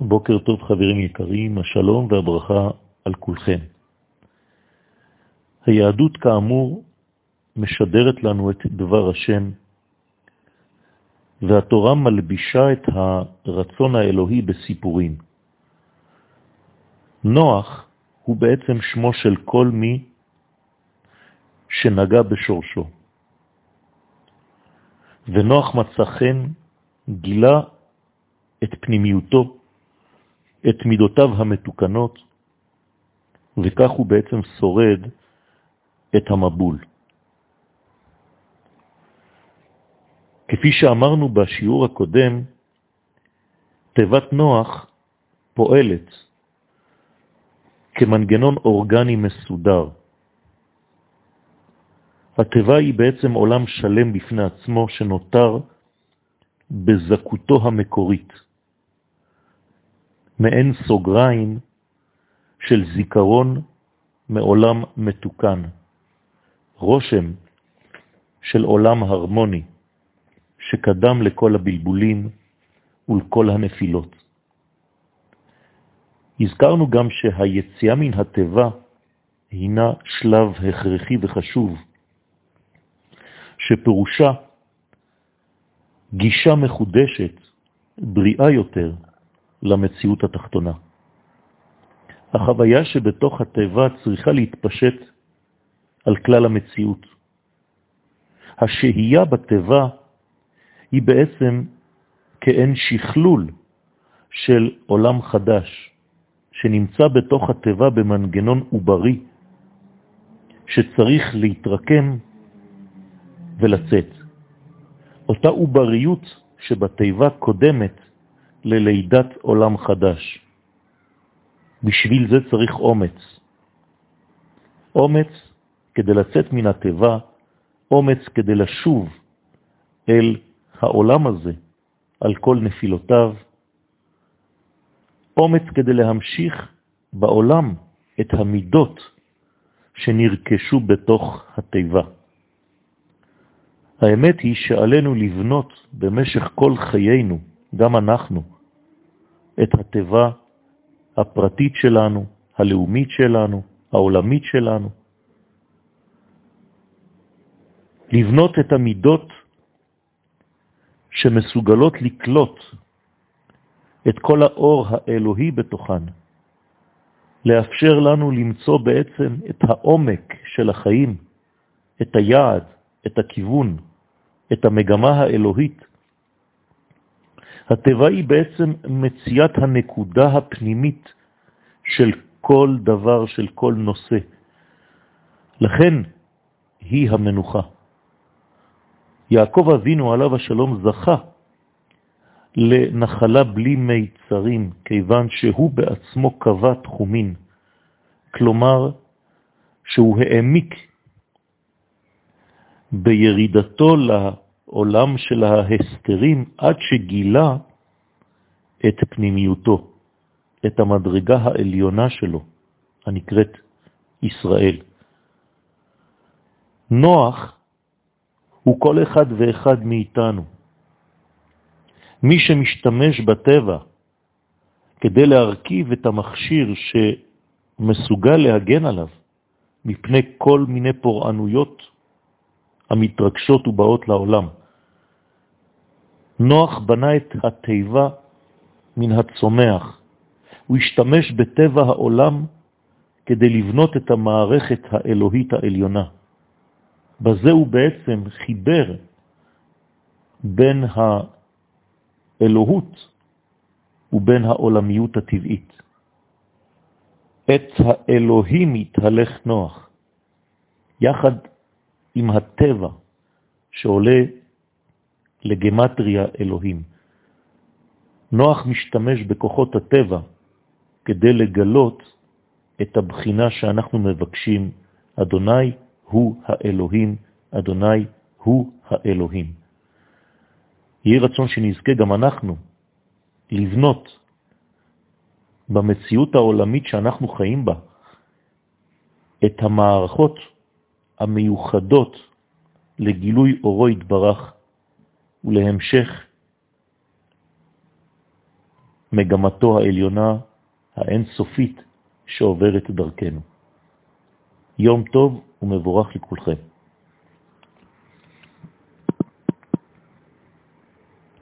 בוקר טוב חברים יקרים, השלום והברכה על כולכם. היהדות כאמור משדרת לנו את דבר השם, והתורה מלבישה את הרצון האלוהי בסיפורים. נוח הוא בעצם שמו של כל מי שנגע בשורשו. ונוח מצא חן, גילה את פנימיותו, את מידותיו המתוקנות, וכך הוא בעצם שורד את המבול. כפי שאמרנו בשיעור הקודם, תיבת נוח פועלת כמנגנון אורגני מסודר. התיבה היא בעצם עולם שלם בפני עצמו שנותר בזכותו המקורית, מעין סוגריים של זיכרון מעולם מתוקן, רושם של עולם הרמוני שקדם לכל הבלבולים ולכל הנפילות. הזכרנו גם שהיציאה מן הטבע הינה שלב הכרחי וחשוב, שפירושה גישה מחודשת, בריאה יותר, למציאות התחתונה. החוויה שבתוך הטבע צריכה להתפשט על כלל המציאות. השהייה בטבע היא בעצם כאין שכלול של עולם חדש, שנמצא בתוך הטבע במנגנון עוברי, שצריך להתרקם ולצאת. אותה עובריות שבטבע קודמת ללידת עולם חדש. בשביל זה צריך אומץ. אומץ כדי לצאת מן הטבע, אומץ כדי לשוב אל העולם הזה, על כל נפילותיו, אומץ כדי להמשיך בעולם את המידות שנרכשו בתוך הטבע. האמת היא שעלינו לבנות במשך כל חיינו, גם אנחנו, את הטבע הפרטית שלנו, הלאומית שלנו, העולמית שלנו. לבנות את המידות שמסוגלות לקלוט את כל האור האלוהי בתוכן, לאפשר לנו למצוא בעצם את העומק של החיים, את היעד, את הכיוון, את המגמה האלוהית. הטבע היא בעצם מציאת הנקודה הפנימית של כל דבר, של כל נושא. לכן היא המנוחה. יעקב אבינו עליו השלום זכה לנחלה בלי מיצרים, כיוון שהוא בעצמו קבע תחומין. כלומר, שהוא העמיק בירידתו לעולם של ההסתרים עד שגילה את פנימיותו, את המדרגה העליונה שלו, הנקראת ישראל. נוח הוא כל אחד ואחד מאיתנו. מי שמשתמש בטבע כדי להרכיב את המכשיר שמסוגל להגן עליו מפני כל מיני פורענויות המתרגשות ובאות לעולם. נוח בנה את הטבע מן הצומח. הוא השתמש בטבע העולם כדי לבנות את המערכת האלוהית העליונה. בזה הוא בעצם חיבר בין האלוהות ובין העולמיות הטבעית. את האלוהים התהלך נוח, יחד עם הטבע שעולה לגמטריה אלוהים. נוח משתמש בכוחות הטבע כדי לגלות את הבחינה שאנחנו מבקשים, אדוני הוא האלוהים, אדוני הוא האלוהים. יהי רצון שנזכה גם אנחנו לבנות במציאות העולמית שאנחנו חיים בה את המערכות המיוחדות לגילוי אורו התברך ולהמשך מגמתו העליונה האינסופית שעוברת דרכנו. יום טוב ומבורך לכולכם.